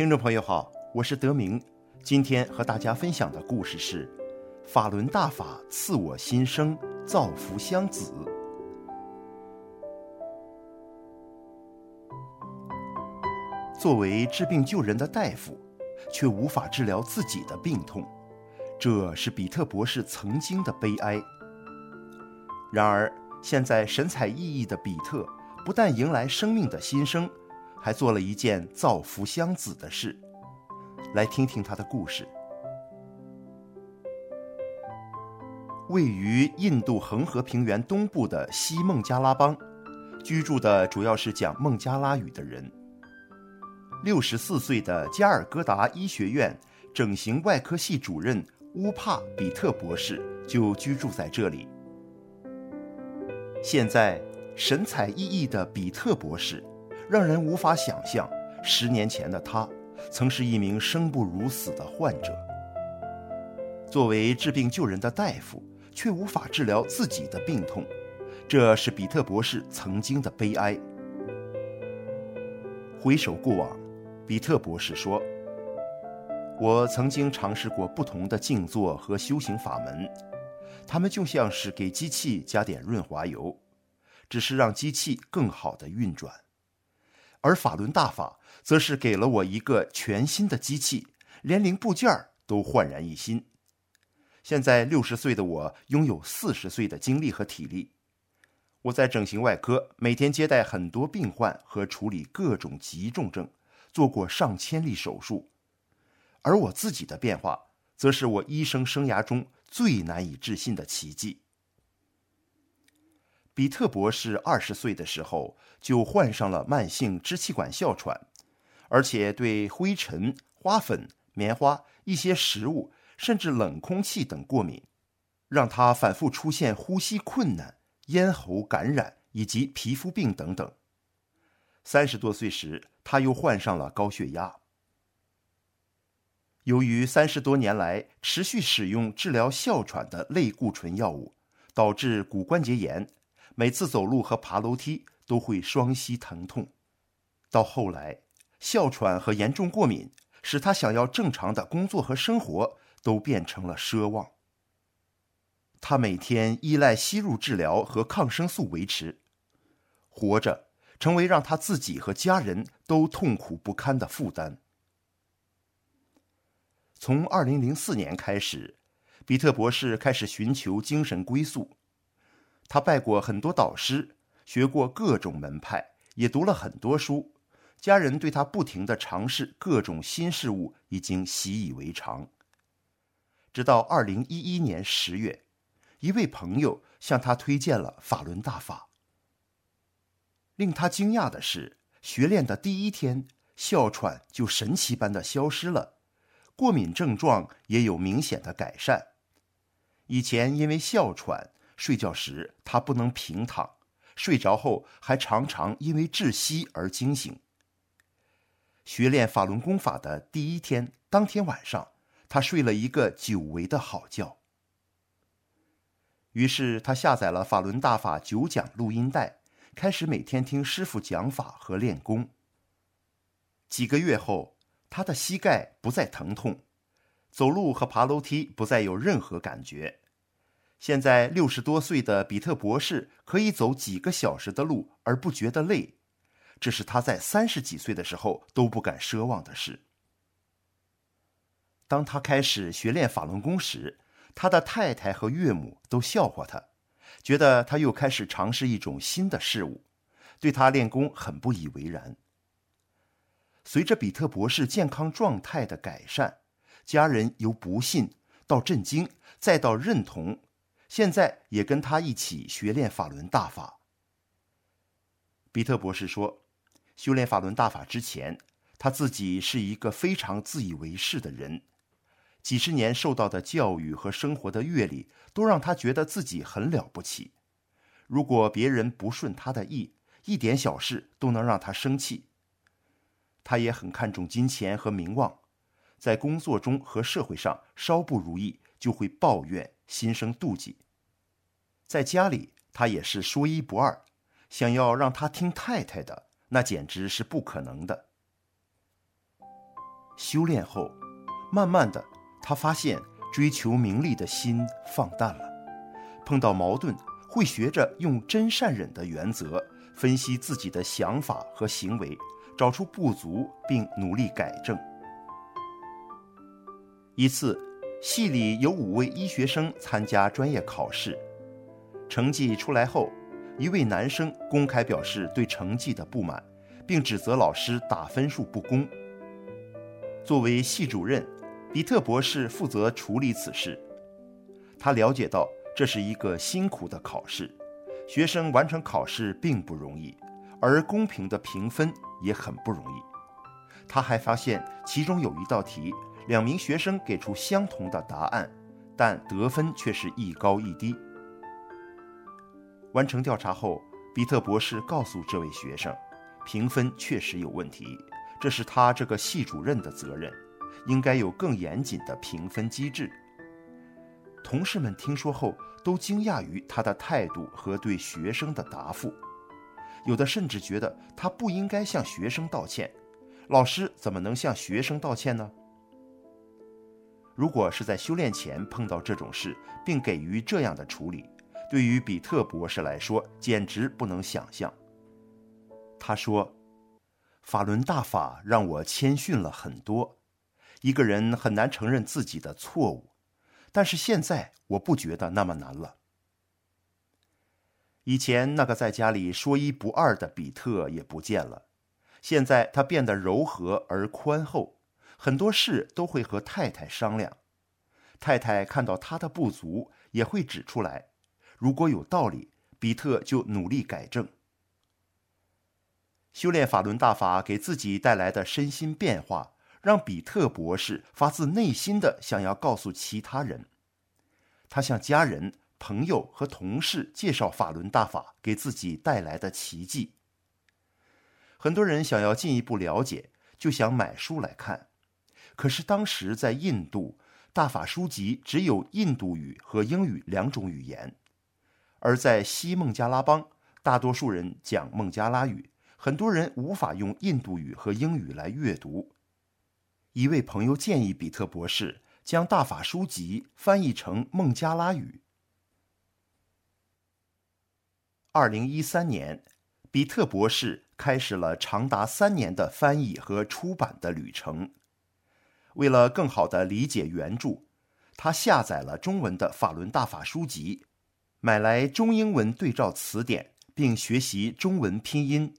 听众朋友好，我是德明，今天和大家分享的故事是：法轮大法赐我新生。造福乡子。作为治病救人的大夫，却无法治疗自己的病痛，这是比特博士曾经的悲哀。然而，现在神采奕奕的比特不但迎来生命的新生，还做了一件造福乡子的事。来听听他的故事。位于印度恒河平原东部的西孟加拉邦，居住的主要是讲孟加拉语的人。六十四岁的加尔各答医学院整形外科系主任乌帕比特博士就居住在这里。现在神采奕奕的比特博士，让人无法想象，十年前的他曾是一名生不如死的患者。作为治病救人的大夫，却无法治疗自己的病痛，这是比特博士曾经的悲哀。回首过往，比特博士说：“我曾经尝试过不同的静坐和修行法门，他们就像是给机器加点润滑油，只是让机器更好的运转；而法轮大法则是给了我一个全新的机器，连零部件都焕然一新。”现在六十岁的我拥有四十岁的精力和体力。我在整形外科每天接待很多病患和处理各种急重症，做过上千例手术。而我自己的变化，则是我医生生涯中最难以置信的奇迹。比特博士二十岁的时候就患上了慢性支气管哮喘，而且对灰尘、花粉、棉花一些食物。甚至冷空气等过敏，让他反复出现呼吸困难、咽喉感染以及皮肤病等等。三十多岁时，他又患上了高血压。由于三十多年来持续使用治疗哮喘的类固醇药物，导致骨关节炎，每次走路和爬楼梯都会双膝疼痛。到后来，哮喘和严重过敏使他想要正常的工作和生活。都变成了奢望。他每天依赖吸入治疗和抗生素维持，活着成为让他自己和家人都痛苦不堪的负担。从二零零四年开始，比特博士开始寻求精神归宿。他拜过很多导师，学过各种门派，也读了很多书。家人对他不停的尝试各种新事物已经习以为常。直到二零一一年十月，一位朋友向他推荐了法轮大法。令他惊讶的是，学练的第一天，哮喘就神奇般的消失了，过敏症状也有明显的改善。以前因为哮喘，睡觉时他不能平躺，睡着后还常常因为窒息而惊醒。学练法轮功法的第一天，当天晚上。他睡了一个久违的好觉。于是他下载了法轮大法九讲录音带，开始每天听师傅讲法和练功。几个月后，他的膝盖不再疼痛，走路和爬楼梯不再有任何感觉。现在六十多岁的比特博士可以走几个小时的路而不觉得累，这是他在三十几岁的时候都不敢奢望的事。当他开始学练法轮功时，他的太太和岳母都笑话他，觉得他又开始尝试一种新的事物，对他练功很不以为然。随着比特博士健康状态的改善，家人由不信到震惊，再到认同，现在也跟他一起学练法轮大法。比特博士说，修炼法轮大法之前，他自己是一个非常自以为是的人，几十年受到的教育和生活的阅历都让他觉得自己很了不起。如果别人不顺他的意，一点小事都能让他生气。他也很看重金钱和名望，在工作中和社会上稍不如意就会抱怨，心生妒忌。在家里，他也是说一不二，想要让他听太太的，那简直是不可能的。修炼后，慢慢的，他发现追求名利的心放淡了，碰到矛盾会学着用真善忍的原则分析自己的想法和行为，找出不足并努力改正。一次，系里有五位医学生参加专业考试，成绩出来后，一位男生公开表示对成绩的不满，并指责老师打分数不公。作为系主任，比特博士负责处理此事。他了解到这是一个辛苦的考试，学生完成考试并不容易，而公平的评分也很不容易。他还发现其中有一道题，两名学生给出相同的答案，但得分却是一高一低。完成调查后，比特博士告诉这位学生，评分确实有问题。这是他这个系主任的责任，应该有更严谨的评分机制。同事们听说后都惊讶于他的态度和对学生的答复，有的甚至觉得他不应该向学生道歉。老师怎么能向学生道歉呢？如果是在修炼前碰到这种事，并给予这样的处理，对于比特博士来说简直不能想象。他说。法轮大法让我谦逊了很多。一个人很难承认自己的错误，但是现在我不觉得那么难了。以前那个在家里说一不二的比特也不见了，现在他变得柔和而宽厚，很多事都会和太太商量。太太看到他的不足也会指出来，如果有道理，比特就努力改正。修炼法轮大法给自己带来的身心变化，让比特博士发自内心的想要告诉其他人。他向家人、朋友和同事介绍法轮大法给自己带来的奇迹。很多人想要进一步了解，就想买书来看。可是当时在印度，大法书籍只有印度语和英语两种语言，而在西孟加拉邦，大多数人讲孟加拉语。很多人无法用印度语和英语来阅读。一位朋友建议比特博士将大法书籍翻译成孟加拉语。二零一三年，比特博士开始了长达三年的翻译和出版的旅程。为了更好地理解原著，他下载了中文的法轮大法书籍，买来中英文对照词典，并学习中文拼音。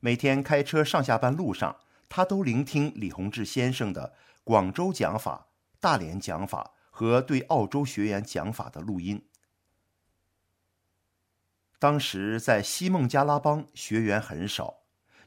每天开车上下班路上，他都聆听李洪志先生的广州讲法、大连讲法和对澳洲学员讲法的录音。当时在西孟加拉邦学员很少，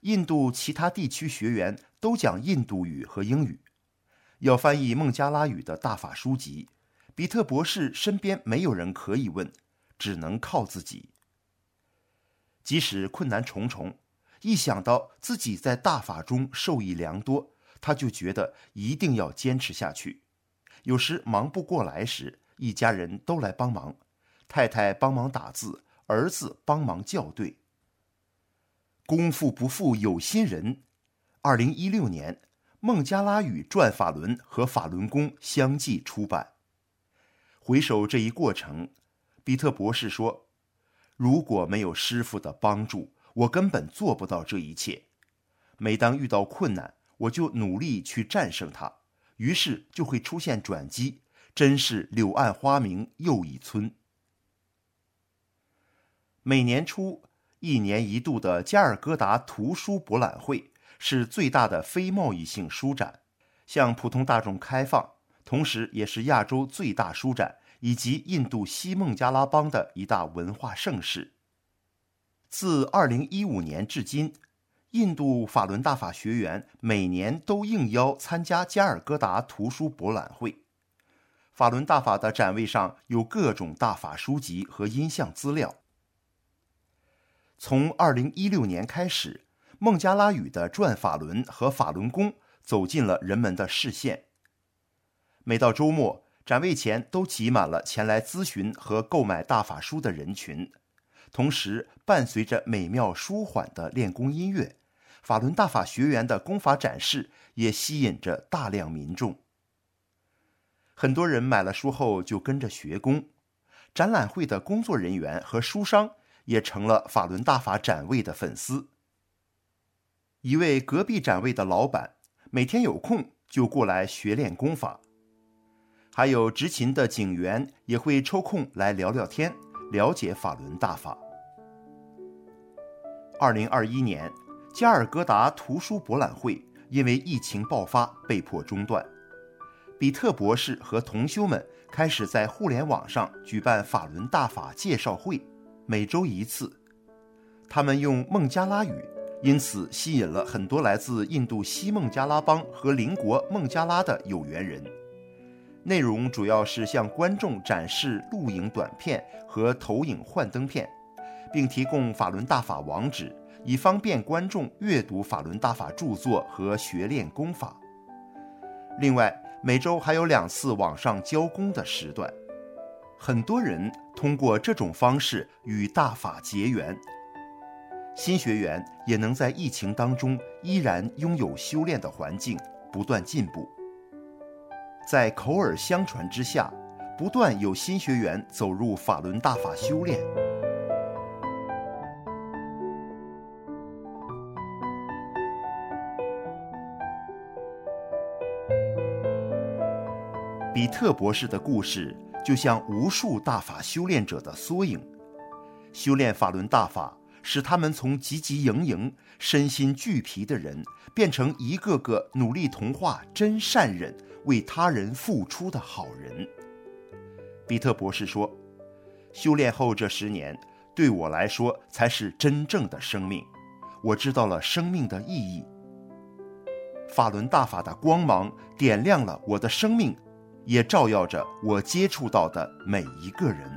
印度其他地区学员都讲印度语和英语，要翻译孟加拉语的大法书籍，比特博士身边没有人可以问，只能靠自己。即使困难重重。一想到自己在大法中受益良多，他就觉得一定要坚持下去。有时忙不过来时，一家人都来帮忙，太太帮忙打字，儿子帮忙校对。功夫不负有心人。二零一六年，《孟加拉语转法轮》和《法轮功》相继出版。回首这一过程，比特博士说：“如果没有师傅的帮助，”我根本做不到这一切。每当遇到困难，我就努力去战胜它，于是就会出现转机。真是柳暗花明又一村。每年初，一年一度的加尔各答图书博览会是最大的非贸易性书展，向普通大众开放，同时也是亚洲最大书展以及印度西孟加拉邦的一大文化盛事。自二零一五年至今，印度法轮大法学员每年都应邀参加加尔各答图书博览会。法轮大法的展位上有各种大法书籍和音像资料。从2016年开始，孟加拉语的转法轮和法轮功走进了人们的视线。每到周末，展位前都挤满了前来咨询和购买大法书的人群，同时伴随着美妙舒缓的练功音乐。法轮大法学员的功法展示也吸引着大量民众。很多人买了书后就跟着学功，展览会的工作人员和书商也成了法轮大法展位的粉丝。一位隔壁展位的老板每天有空就过来学练功法，还有执勤的警员也会抽空来聊聊天，了解法轮大法。二零二一年。加尔各答图书博览会因为疫情爆发被迫中断，比特博士和同修们开始在互联网上举办法轮大法介绍会，每周一次。他们用孟加拉语，因此吸引了很多来自印度西孟加拉邦和邻国孟加拉的有缘人。内容主要是向观众展示录影短片和投影幻灯片，并提供法轮大法网址。以方便观众阅读法轮大法著作和学练功法。另外，每周还有两次网上交功的时段，很多人通过这种方式与大法结缘。新学员也能在疫情当中依然拥有修炼的环境，不断进步。在口耳相传之下，不断有新学员走入法轮大法修炼。比特博士的故事就像无数大法修炼者的缩影，修炼法轮大法使他们从汲汲营营、身心俱疲的人，变成一个个努力同化真善忍、为他人付出的好人。比特博士说：“修炼后这十年，对我来说才是真正的生命，我知道了生命的意义。法轮大法的光芒点亮了我的生命。”也照耀着我接触到的每一个人。